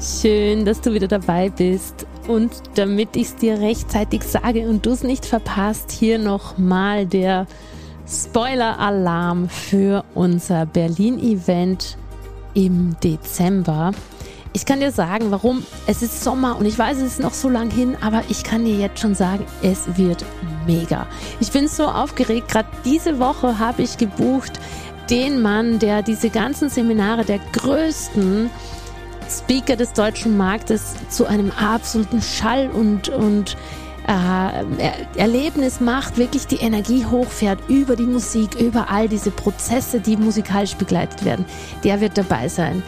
Schön, dass du wieder dabei bist. Und damit ich es dir rechtzeitig sage und du es nicht verpasst, hier nochmal der Spoiler-Alarm für unser Berlin-Event im Dezember. Ich kann dir sagen, warum. Es ist Sommer und ich weiß, es ist noch so lang hin, aber ich kann dir jetzt schon sagen, es wird mega. Ich bin so aufgeregt. Gerade diese Woche habe ich gebucht den Mann, der diese ganzen Seminare der größten Speaker des deutschen Marktes zu einem absoluten Schall und, und äh, Erlebnis macht, wirklich die Energie hochfährt über die Musik, über all diese Prozesse, die musikalisch begleitet werden. Der wird dabei sein.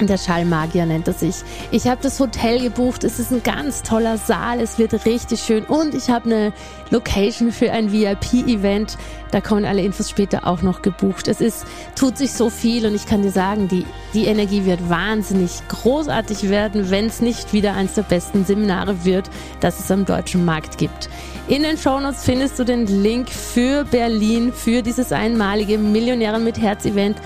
Der Schallmagier nennt er sich. Ich habe das Hotel gebucht. Es ist ein ganz toller Saal. Es wird richtig schön. Und ich habe eine Location für ein VIP-Event. Da kommen alle Infos später auch noch gebucht. Es ist, tut sich so viel und ich kann dir sagen, die, die Energie wird wahnsinnig großartig werden, wenn es nicht wieder eines der besten Seminare wird, das es am deutschen Markt gibt. In den Shownotes findest du den Link für Berlin, für dieses einmalige Millionären mit Herz Event.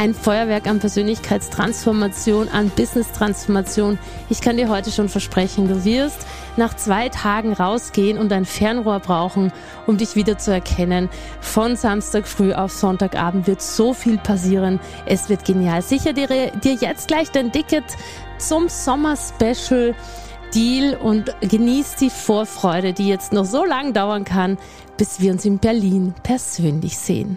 Ein Feuerwerk an Persönlichkeitstransformation, an Business-Transformation. Ich kann dir heute schon versprechen, du wirst nach zwei Tagen rausgehen und ein Fernrohr brauchen, um dich wieder zu erkennen. Von Samstag früh auf Sonntagabend wird so viel passieren. Es wird genial. Sicher dir, dir jetzt gleich dein Ticket zum Sommer-Special. Deal und genießt die Vorfreude, die jetzt noch so lange dauern kann, bis wir uns in Berlin persönlich sehen.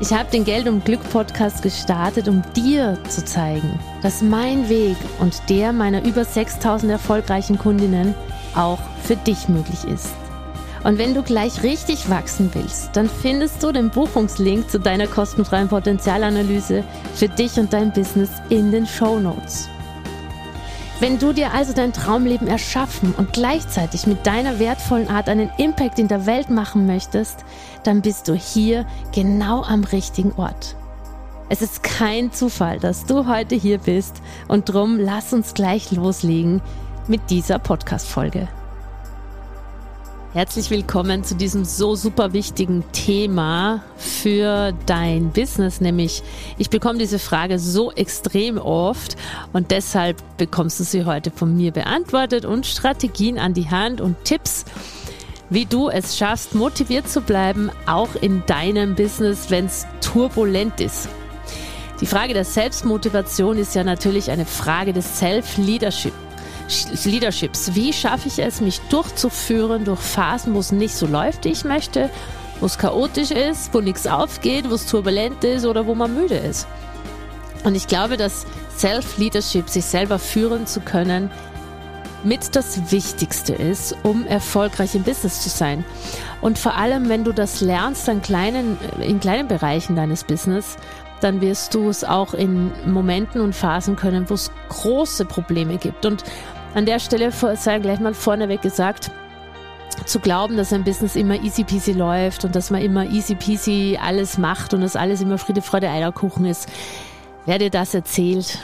Ich habe den Geld und Glück Podcast gestartet, um dir zu zeigen, dass mein Weg und der meiner über 6000 erfolgreichen Kundinnen auch für dich möglich ist. Und wenn du gleich richtig wachsen willst, dann findest du den Buchungslink zu deiner kostenfreien Potenzialanalyse für dich und dein Business in den Show Notes. Wenn du dir also dein Traumleben erschaffen und gleichzeitig mit deiner wertvollen Art einen Impact in der Welt machen möchtest, dann bist du hier genau am richtigen Ort. Es ist kein Zufall, dass du heute hier bist und drum lass uns gleich loslegen mit dieser Podcast-Folge. Herzlich willkommen zu diesem so super wichtigen Thema für dein Business, nämlich ich bekomme diese Frage so extrem oft und deshalb bekommst du sie heute von mir beantwortet und Strategien an die Hand und Tipps, wie du es schaffst, motiviert zu bleiben, auch in deinem Business, wenn es turbulent ist. Die Frage der Selbstmotivation ist ja natürlich eine Frage des Self-Leadership. Leaderships. Wie schaffe ich es, mich durchzuführen durch Phasen, wo es nicht so läuft, wie ich möchte, wo es chaotisch ist, wo nichts aufgeht, wo es turbulent ist oder wo man müde ist. Und ich glaube, dass Self-Leadership, sich selber führen zu können, mit das Wichtigste ist, um erfolgreich im Business zu sein. Und vor allem, wenn du das lernst an kleinen, in kleinen Bereichen deines Business, dann wirst du es auch in Momenten und Phasen können, wo es große Probleme gibt. Und an der Stelle sei gleich mal vorneweg gesagt, zu glauben, dass ein Business immer easy peasy läuft und dass man immer easy peasy alles macht und dass alles immer Friede, Freude, Eierkuchen ist. Wer dir das erzählt,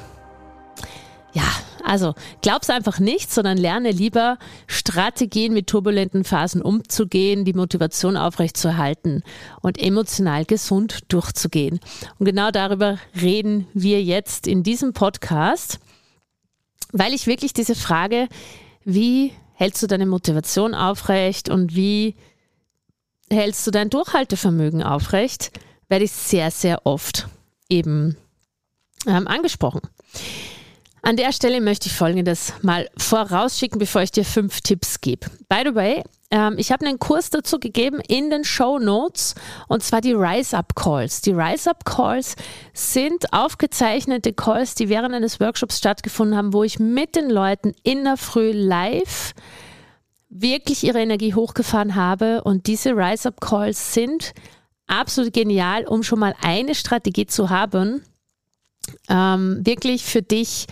ja, also glaub's einfach nicht, sondern lerne lieber Strategien mit turbulenten Phasen umzugehen, die Motivation aufrechtzuerhalten und emotional gesund durchzugehen. Und genau darüber reden wir jetzt in diesem Podcast weil ich wirklich diese Frage, wie hältst du deine Motivation aufrecht und wie hältst du dein Durchhaltevermögen aufrecht, werde ich sehr, sehr oft eben ähm, angesprochen. An der Stelle möchte ich Folgendes mal vorausschicken, bevor ich dir fünf Tipps gebe. By the way, Ähm, ich habe einen Kurs dazu gegeben in den Show Notes und zwar die Rise Up Calls. Die Rise Up Calls sind aufgezeichnete Calls, die während eines Workshops stattgefunden haben, wo ich mit den Leuten in der Früh live wirklich ihre Energie hochgefahren habe und diese Rise Up Calls sind absolut genial, um schon mal eine Strategie zu haben, ähm, wirklich für dich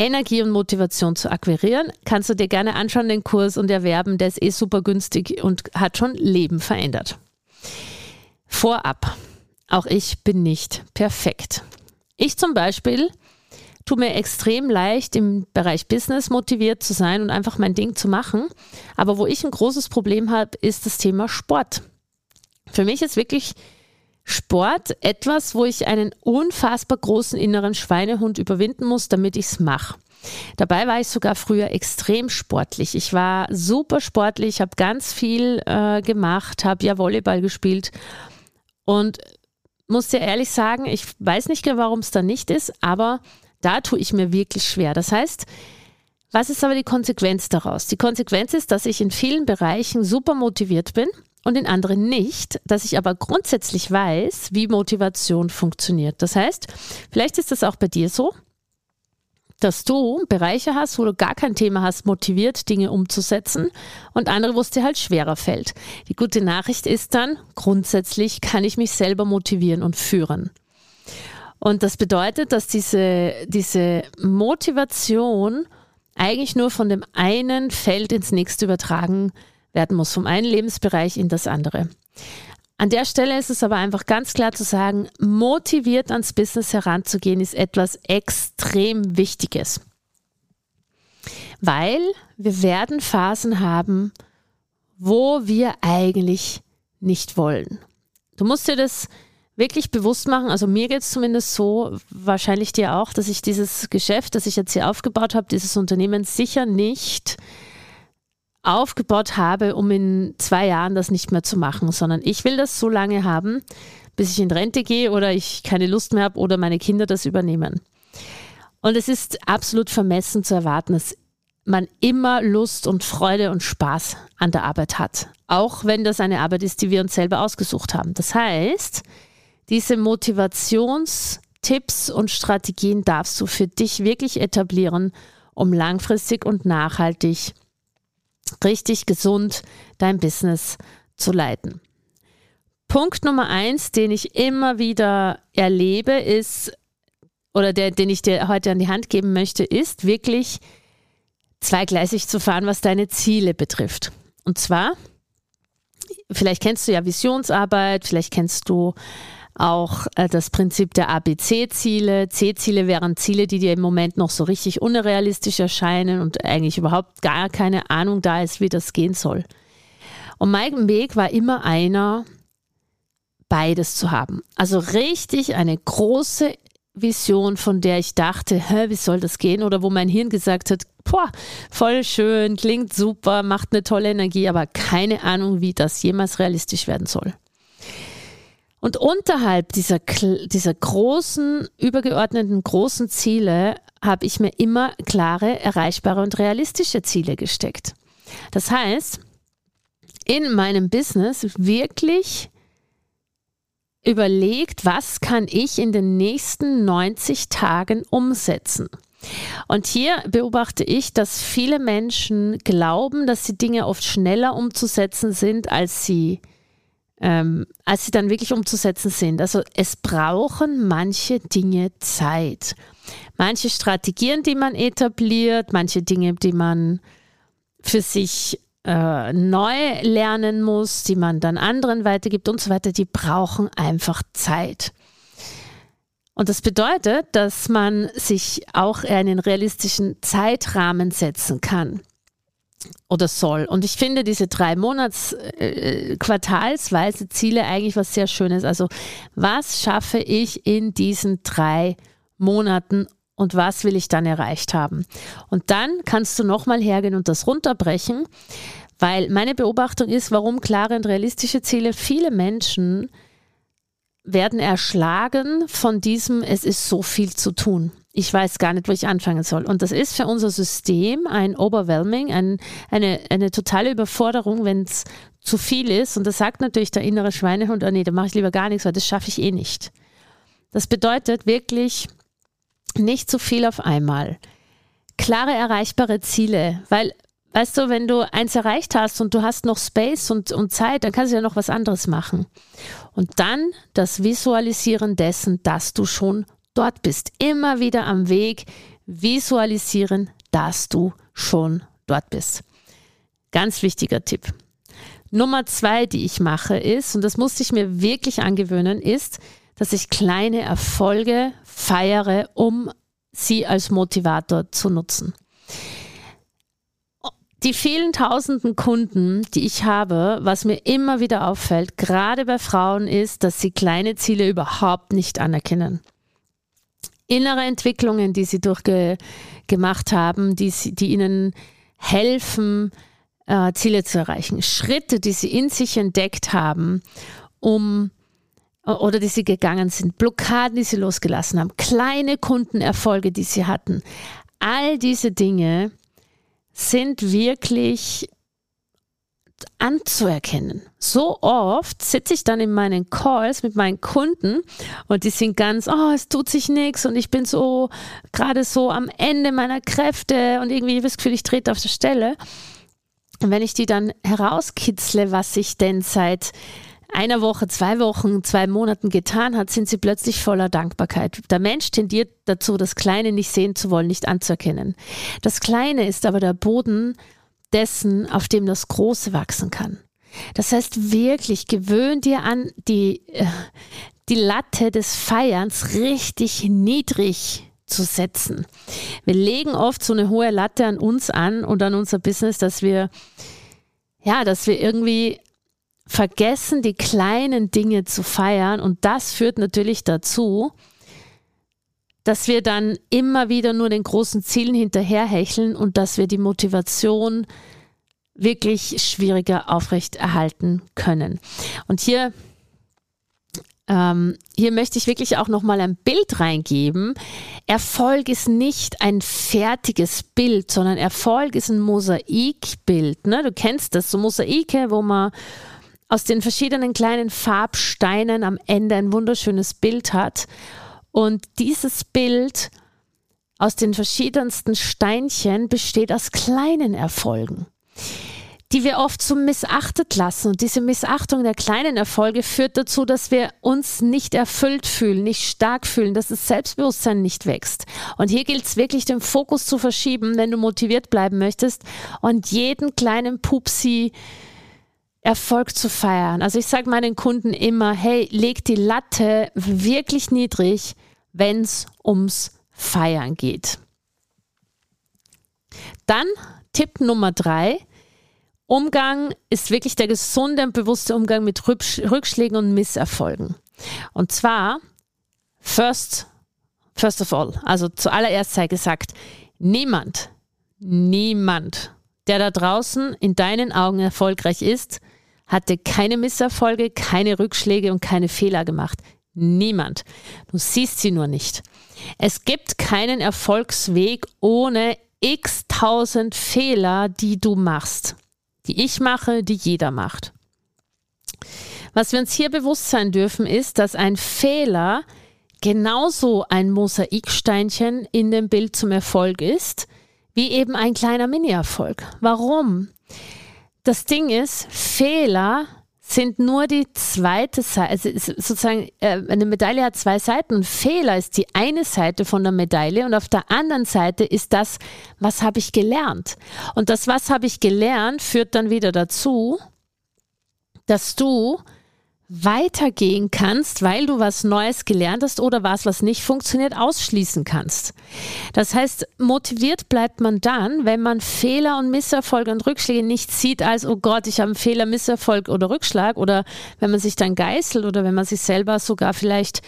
Energie und Motivation zu akquirieren, kannst du dir gerne anschauen, den Kurs und erwerben. Der ist eh super günstig und hat schon Leben verändert. Vorab, auch ich bin nicht perfekt. Ich zum Beispiel tue mir extrem leicht im Bereich Business motiviert zu sein und einfach mein Ding zu machen. Aber wo ich ein großes Problem habe, ist das Thema Sport. Für mich ist wirklich Sport etwas, wo ich einen unfassbar großen inneren Schweinehund überwinden muss, damit ich es mache. Dabei war ich sogar früher extrem sportlich. Ich war super sportlich, habe ganz viel äh, gemacht, habe ja Volleyball gespielt und muss dir ehrlich sagen, ich weiß nicht genau, warum es da nicht ist, aber da tue ich mir wirklich schwer. Das heißt, was ist aber die Konsequenz daraus? Die Konsequenz ist, dass ich in vielen Bereichen super motiviert bin und in anderen nicht, dass ich aber grundsätzlich weiß, wie Motivation funktioniert. Das heißt, vielleicht ist das auch bei dir so, dass du Bereiche hast, wo du gar kein Thema hast, motiviert Dinge umzusetzen und andere, wo es dir halt schwerer fällt. Die gute Nachricht ist dann, grundsätzlich kann ich mich selber motivieren und führen. Und das bedeutet, dass diese, diese Motivation eigentlich nur von dem einen Feld ins nächste übertragen werden muss, vom einen Lebensbereich in das andere. An der Stelle ist es aber einfach ganz klar zu sagen, motiviert ans Business heranzugehen ist etwas extrem Wichtiges. Weil wir werden Phasen haben, wo wir eigentlich nicht wollen. Du musst dir das wirklich bewusst machen, also mir geht es zumindest so, wahrscheinlich dir auch, dass ich dieses Geschäft, das ich jetzt hier aufgebaut habe, dieses Unternehmen sicher nicht aufgebaut habe, um in zwei Jahren das nicht mehr zu machen, sondern ich will das so lange haben, bis ich in Rente gehe oder ich keine Lust mehr habe oder meine Kinder das übernehmen. Und es ist absolut vermessen zu erwarten, dass man immer Lust und Freude und Spaß an der Arbeit hat. Auch wenn das eine Arbeit ist, die wir uns selber ausgesucht haben. Das heißt, diese Motivationstipps und Strategien darfst du für dich wirklich etablieren, um langfristig und nachhaltig richtig gesund dein Business zu leiten. Punkt Nummer eins, den ich immer wieder erlebe, ist, oder der, den ich dir heute an die Hand geben möchte, ist wirklich zweigleisig zu fahren, was deine Ziele betrifft. Und zwar, vielleicht kennst du ja Visionsarbeit, vielleicht kennst du auch äh, das Prinzip der ABC-Ziele. C-Ziele wären Ziele, die dir im Moment noch so richtig unrealistisch erscheinen und eigentlich überhaupt gar keine Ahnung da ist, wie das gehen soll. Und mein Weg war immer einer, beides zu haben. Also richtig eine große Vision, von der ich dachte, hä, wie soll das gehen? Oder wo mein Hirn gesagt hat, boah, voll schön, klingt super, macht eine tolle Energie, aber keine Ahnung, wie das jemals realistisch werden soll. Und unterhalb dieser, dieser großen, übergeordneten großen Ziele habe ich mir immer klare, erreichbare und realistische Ziele gesteckt. Das heißt, in meinem Business wirklich überlegt, was kann ich in den nächsten 90 Tagen umsetzen. Und hier beobachte ich, dass viele Menschen glauben, dass die Dinge oft schneller umzusetzen sind, als sie ähm, als sie dann wirklich umzusetzen sind. Also es brauchen manche Dinge Zeit. Manche Strategien, die man etabliert, manche Dinge, die man für sich äh, neu lernen muss, die man dann anderen weitergibt und so weiter, die brauchen einfach Zeit. Und das bedeutet, dass man sich auch einen realistischen Zeitrahmen setzen kann oder soll. Und ich finde diese drei Monats äh, quartalsweise Ziele eigentlich was sehr Schönes. Also was schaffe ich in diesen drei Monaten und was will ich dann erreicht haben? Und dann kannst du nochmal hergehen und das runterbrechen, weil meine Beobachtung ist, warum klare und realistische Ziele viele Menschen werden erschlagen von diesem, es ist so viel zu tun. Ich weiß gar nicht, wo ich anfangen soll. Und das ist für unser System ein Overwhelming, ein, eine, eine totale Überforderung, wenn es zu viel ist. Und das sagt natürlich der innere Schweinehund, oh nee, da mache ich lieber gar nichts, weil das schaffe ich eh nicht. Das bedeutet wirklich nicht zu viel auf einmal. Klare, erreichbare Ziele, weil weißt du, wenn du eins erreicht hast und du hast noch Space und, und Zeit, dann kannst du ja noch was anderes machen. Und dann das Visualisieren dessen, dass du schon dort bist. Immer wieder am Weg visualisieren, dass du schon dort bist. Ganz wichtiger Tipp. Nummer zwei, die ich mache, ist, und das musste ich mir wirklich angewöhnen, ist, dass ich kleine Erfolge feiere, um sie als Motivator zu nutzen. Die vielen tausenden Kunden, die ich habe, was mir immer wieder auffällt, gerade bei Frauen, ist, dass sie kleine Ziele überhaupt nicht anerkennen innere Entwicklungen, die sie durchgemacht haben, die, die ihnen helfen, äh, Ziele zu erreichen. Schritte, die sie in sich entdeckt haben, um oder die sie gegangen sind, Blockaden, die sie losgelassen haben, kleine Kundenerfolge, die sie hatten. All diese Dinge sind wirklich anzuerkennen. So oft sitze ich dann in meinen Calls mit meinen Kunden und die sind ganz, oh, es tut sich nichts und ich bin so gerade so am Ende meiner Kräfte und irgendwie das Gefühl, ich trete auf der Stelle. Und wenn ich die dann herauskitzle, was sich denn seit einer Woche, zwei Wochen, zwei Monaten getan hat, sind sie plötzlich voller Dankbarkeit. Der Mensch tendiert dazu, das Kleine nicht sehen zu wollen, nicht anzuerkennen. Das Kleine ist aber der Boden, dessen, auf dem das Große wachsen kann. Das heißt wirklich, gewöhn dir an, die, äh, die Latte des Feierns richtig niedrig zu setzen. Wir legen oft so eine hohe Latte an uns an und an unser Business, dass wir, ja, dass wir irgendwie vergessen, die kleinen Dinge zu feiern und das führt natürlich dazu, dass wir dann immer wieder nur den großen Zielen hinterherhecheln und dass wir die Motivation wirklich schwieriger aufrechterhalten können. Und hier ähm, hier möchte ich wirklich auch noch mal ein Bild reingeben. Erfolg ist nicht ein fertiges Bild, sondern Erfolg ist ein Mosaikbild. Ne? Du kennst das, so Mosaike, wo man aus den verschiedenen kleinen Farbsteinen am Ende ein wunderschönes Bild hat. Und dieses Bild aus den verschiedensten Steinchen besteht aus kleinen Erfolgen, die wir oft so missachtet lassen. Und diese Missachtung der kleinen Erfolge führt dazu, dass wir uns nicht erfüllt fühlen, nicht stark fühlen, dass das Selbstbewusstsein nicht wächst. Und hier gilt es wirklich, den Fokus zu verschieben, wenn du motiviert bleiben möchtest und jeden kleinen Pupsi Erfolg zu feiern. Also ich sage meinen Kunden immer, hey, leg die Latte wirklich niedrig, wenn es ums Feiern geht. Dann Tipp Nummer drei. Umgang ist wirklich der gesunde und bewusste Umgang mit Rückschlägen und Misserfolgen. Und zwar, first, first of all, also zuallererst sei gesagt, niemand, niemand, der da draußen in deinen Augen erfolgreich ist, hatte keine Misserfolge, keine Rückschläge und keine Fehler gemacht. Niemand. Du siehst sie nur nicht. Es gibt keinen Erfolgsweg ohne x tausend Fehler, die du machst. Die ich mache, die jeder macht. Was wir uns hier bewusst sein dürfen, ist, dass ein Fehler genauso ein Mosaiksteinchen in dem Bild zum Erfolg ist, wie eben ein kleiner Mini-Erfolg. Warum? das Ding ist, Fehler sind nur die zweite Seite, also sozusagen äh, eine Medaille hat zwei Seiten und Fehler ist die eine Seite von der Medaille und auf der anderen Seite ist das, was habe ich gelernt. Und das, was habe ich gelernt, führt dann wieder dazu, dass du weitergehen kannst, weil du was Neues gelernt hast oder was, was nicht funktioniert, ausschließen kannst. Das heißt, motiviert bleibt man dann, wenn man Fehler und Misserfolge und Rückschläge nicht sieht als, oh Gott, ich habe einen Fehler, Misserfolg oder Rückschlag oder wenn man sich dann geißelt oder wenn man sich selber sogar vielleicht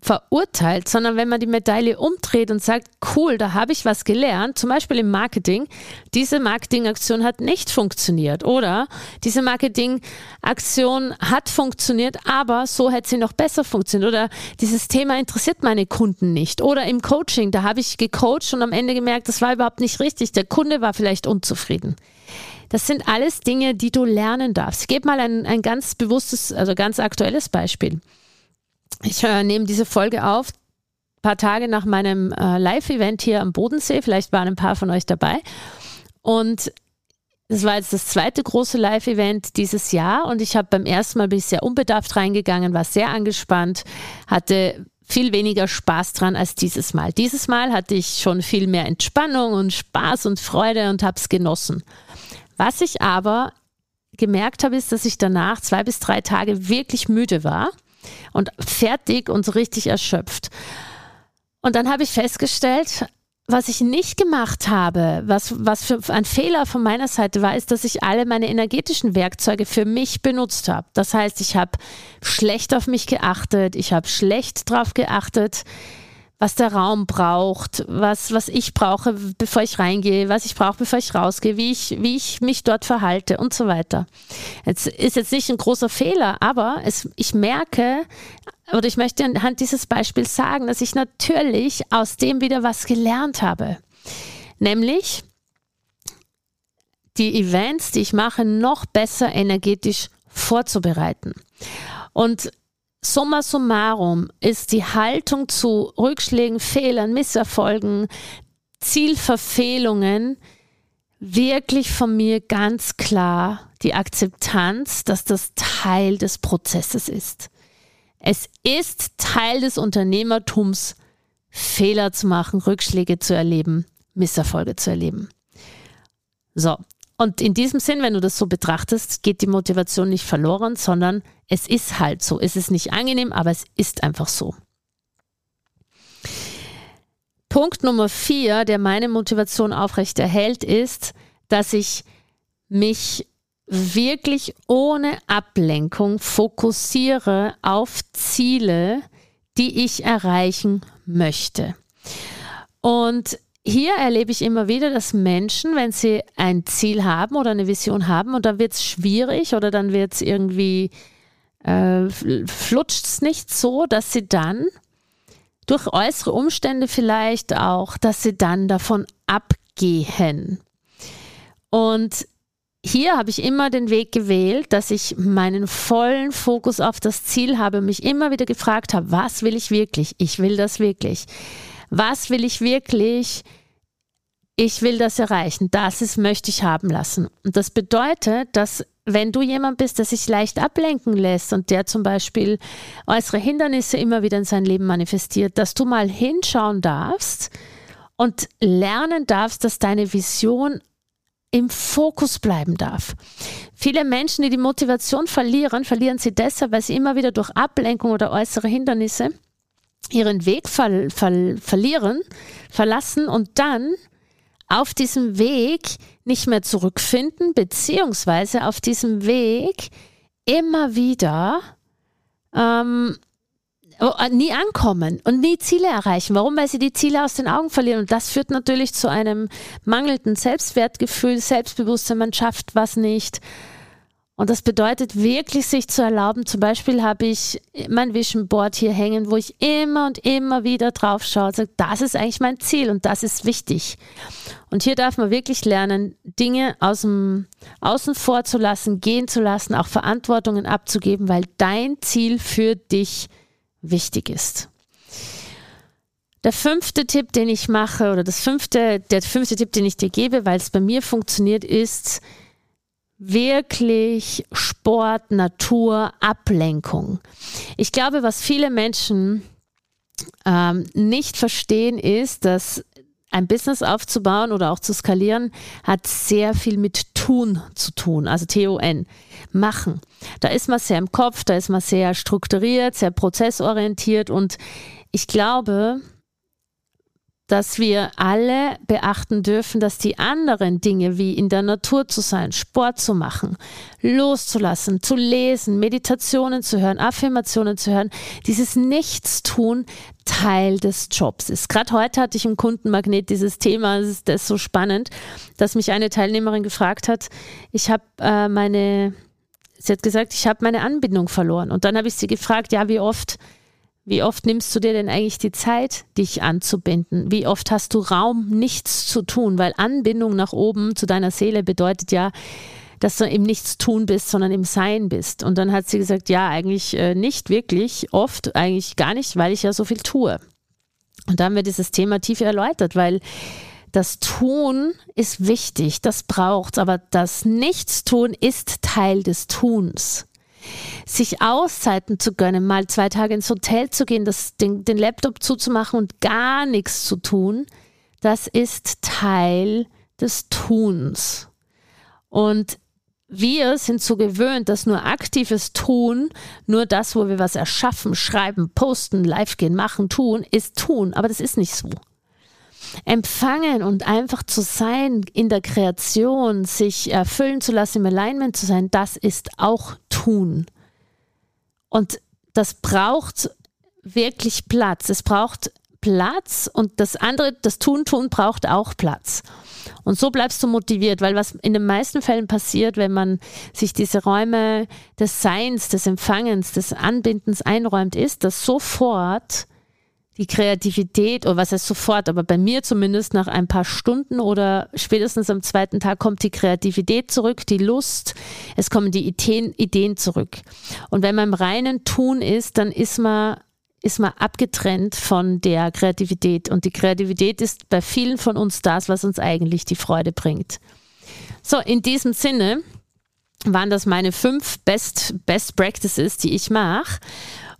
verurteilt, sondern wenn man die Medaille umdreht und sagt, cool, da habe ich was gelernt, zum Beispiel im Marketing, diese Marketingaktion hat nicht funktioniert oder diese Marketingaktion hat funktioniert, aber so hätte sie noch besser funktioniert oder dieses Thema interessiert meine Kunden nicht oder im Coaching, da habe ich gecoacht und am Ende gemerkt, das war überhaupt nicht richtig, der Kunde war vielleicht unzufrieden. Das sind alles Dinge, die du lernen darfst. Ich gebe mal ein, ein ganz bewusstes, also ganz aktuelles Beispiel. Ich äh, nehme diese Folge auf, ein paar Tage nach meinem äh, Live-Event hier am Bodensee. Vielleicht waren ein paar von euch dabei. Und das war jetzt das zweite große Live-Event dieses Jahr und ich habe beim ersten Mal bin ich sehr unbedarft reingegangen, war sehr angespannt, hatte viel weniger Spaß dran als dieses Mal. Dieses Mal hatte ich schon viel mehr Entspannung und Spaß und Freude und habe es genossen. Was ich aber gemerkt habe, ist, dass ich danach zwei bis drei Tage wirklich müde war und fertig und so richtig erschöpft. Und dann habe ich festgestellt, was ich nicht gemacht habe, was, was für ein Fehler von meiner Seite war, ist, dass ich alle meine energetischen Werkzeuge für mich benutzt habe. Das heißt, ich habe schlecht auf mich geachtet, ich habe schlecht darauf geachtet, was der Raum braucht, was, was ich brauche, bevor ich reingehe, was ich brauche, bevor ich rausgehe, wie ich, wie ich mich dort verhalte und so weiter. Jetzt ist jetzt nicht ein großer Fehler, aber es, ich merke, oder ich möchte anhand dieses Beispiels sagen, dass ich natürlich aus dem wieder was gelernt habe. Nämlich die Events, die ich mache, noch besser energetisch vorzubereiten. Und Summa summarum ist die Haltung zu Rückschlägen, Fehlern, Misserfolgen, Zielverfehlungen wirklich von mir ganz klar die Akzeptanz, dass das Teil des Prozesses ist. Es ist Teil des Unternehmertums, Fehler zu machen, Rückschläge zu erleben, Misserfolge zu erleben. So, und in diesem Sinn, wenn du das so betrachtest, geht die Motivation nicht verloren, sondern es ist halt so. Es ist nicht angenehm, aber es ist einfach so. Punkt Nummer vier, der meine Motivation aufrechterhält, ist, dass ich mich wirklich ohne Ablenkung fokussiere auf Ziele, die ich erreichen möchte. Und hier erlebe ich immer wieder, dass Menschen, wenn sie ein Ziel haben oder eine Vision haben und dann wird es schwierig oder dann wird es irgendwie, äh, flutscht es nicht so, dass sie dann durch äußere Umstände vielleicht auch, dass sie dann davon abgehen. Und hier habe ich immer den Weg gewählt, dass ich meinen vollen Fokus auf das Ziel habe, mich immer wieder gefragt habe, was will ich wirklich? Ich will das wirklich. Was will ich wirklich? ich will das erreichen, das ist, möchte ich haben lassen. Und das bedeutet, dass wenn du jemand bist, der sich leicht ablenken lässt und der zum Beispiel äußere Hindernisse immer wieder in sein Leben manifestiert, dass du mal hinschauen darfst und lernen darfst, dass deine Vision im Fokus bleiben darf. Viele Menschen, die die Motivation verlieren, verlieren sie deshalb, weil sie immer wieder durch Ablenkung oder äußere Hindernisse ihren Weg ver ver verlieren, verlassen und dann auf diesem Weg nicht mehr zurückfinden, beziehungsweise auf diesem Weg immer wieder ähm, oh, äh, nie ankommen und nie Ziele erreichen. Warum? Weil sie die Ziele aus den Augen verlieren. Und das führt natürlich zu einem mangelnden Selbstwertgefühl, Selbstbewusstsein, man schafft was nicht. Und das bedeutet wirklich, sich zu erlauben. Zum Beispiel habe ich mein Vision Board hier hängen, wo ich immer und immer wieder drauf schaue und sage, das ist eigentlich mein Ziel und das ist wichtig. Und hier darf man wirklich lernen, Dinge aus dem Außen vor zu lassen, gehen zu lassen, auch Verantwortungen abzugeben, weil dein Ziel für dich wichtig ist. Der fünfte Tipp, den ich mache, oder das fünfte, der fünfte Tipp, den ich dir gebe, weil es bei mir funktioniert, ist, wirklich Sport, Natur, Ablenkung. Ich glaube, was viele Menschen ähm, nicht verstehen, ist, dass ein Business aufzubauen oder auch zu skalieren, hat sehr viel mit Tun zu tun, also T-O-N, machen. Da ist man sehr im Kopf, da ist man sehr strukturiert, sehr prozessorientiert und ich glaube, dass wir alle beachten dürfen, dass die anderen Dinge wie in der Natur zu sein, Sport zu machen, loszulassen, zu lesen, Meditationen zu hören, Affirmationen zu hören, dieses Nichtstun Teil des Jobs ist. Gerade heute hatte ich im Kundenmagnet dieses Thema, das ist, so spannend, dass mich eine Teilnehmerin gefragt hat, ich habe äh, meine, sie hat gesagt, ich habe meine Anbindung verloren. Und dann habe ich sie gefragt, ja, wie oft wie oft nimmst du dir denn eigentlich die Zeit, dich anzubinden? Wie oft hast du Raum, nichts zu tun? Weil Anbindung nach oben zu deiner Seele bedeutet ja, dass du im Nichtstun bist, sondern im Sein bist. Und dann hat sie gesagt, ja, eigentlich äh, nicht wirklich, oft eigentlich gar nicht, weil ich ja so viel tue. Und da haben wir dieses Thema tief erläutert, weil das Tun ist wichtig, das braucht aber das Nichtstun ist Teil des Tuns sich Auszeiten zu gönnen, mal zwei Tage ins Hotel zu gehen, das, den, den Laptop zuzumachen und gar nichts zu tun, das ist Teil des Tuns. Und wir sind so gewöhnt, dass nur aktives Tun, nur das, wo wir was erschaffen, schreiben, posten, live gehen, machen, tun, ist tun. Aber das ist nicht so. Empfangen und einfach zu sein in der Kreation, sich erfüllen zu lassen, im Alignment zu sein, das ist auch tun. Und das braucht wirklich Platz. Es braucht Platz und das andere, das Tun, Tun braucht auch Platz. Und so bleibst du motiviert, weil was in den meisten Fällen passiert, wenn man sich diese Räume des Seins, des Empfangens, des Anbindens einräumt, ist, dass sofort die Kreativität, oder was heißt sofort, aber bei mir zumindest nach ein paar Stunden oder spätestens am zweiten Tag kommt die Kreativität zurück, die Lust, es kommen die Ideen, Ideen zurück. Und wenn man im reinen Tun ist, dann ist man, ist man abgetrennt von der Kreativität. Und die Kreativität ist bei vielen von uns das, was uns eigentlich die Freude bringt. So, in diesem Sinne waren das meine fünf Best, Best Practices, die ich mache.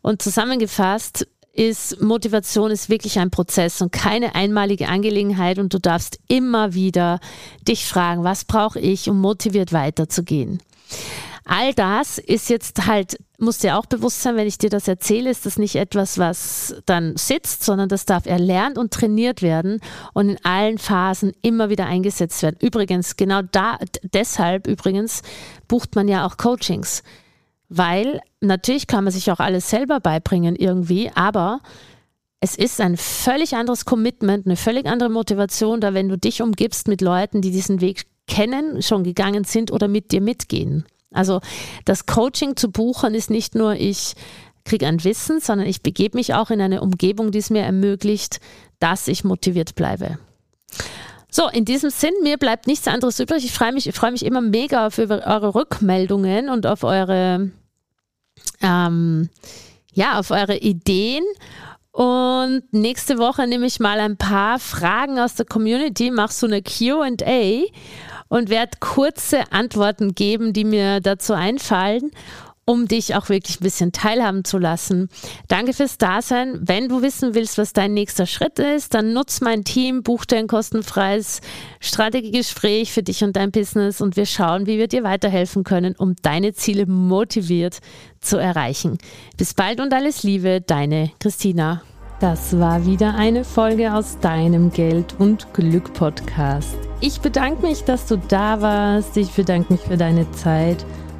Und zusammengefasst ist, Motivation ist wirklich ein Prozess und keine einmalige Angelegenheit und du darfst immer wieder dich fragen, was brauche ich, um motiviert weiterzugehen. All das ist jetzt halt, muss dir auch bewusst sein, wenn ich dir das erzähle, ist das nicht etwas, was dann sitzt, sondern das darf erlernt und trainiert werden und in allen Phasen immer wieder eingesetzt werden. Übrigens, genau da, deshalb übrigens bucht man ja auch Coachings weil natürlich kann man sich auch alles selber beibringen irgendwie, aber es ist ein völlig anderes Commitment, eine völlig andere Motivation, da wenn du dich umgibst mit Leuten, die diesen Weg kennen, schon gegangen sind oder mit dir mitgehen. Also das Coaching zu buchen ist nicht nur, ich kriege ein Wissen, sondern ich begebe mich auch in eine Umgebung, die es mir ermöglicht, dass ich motiviert bleibe. So, in diesem Sinn, mir bleibt nichts anderes übrig. Ich freue mich, ich freue mich immer mega auf eure Rückmeldungen und auf eure ähm, ja, auf eure Ideen. Und nächste Woche nehme ich mal ein paar Fragen aus der Community, mache so eine QA und werde kurze Antworten geben, die mir dazu einfallen um dich auch wirklich ein bisschen teilhaben zu lassen. Danke fürs Dasein. Wenn du wissen willst, was dein nächster Schritt ist, dann nutz mein Team, buch ein kostenfreies Strategiegespräch für dich und dein Business und wir schauen, wie wir dir weiterhelfen können, um deine Ziele motiviert zu erreichen. Bis bald und alles Liebe, deine Christina. Das war wieder eine Folge aus deinem Geld und Glück Podcast. Ich bedanke mich, dass du da warst. Ich bedanke mich für deine Zeit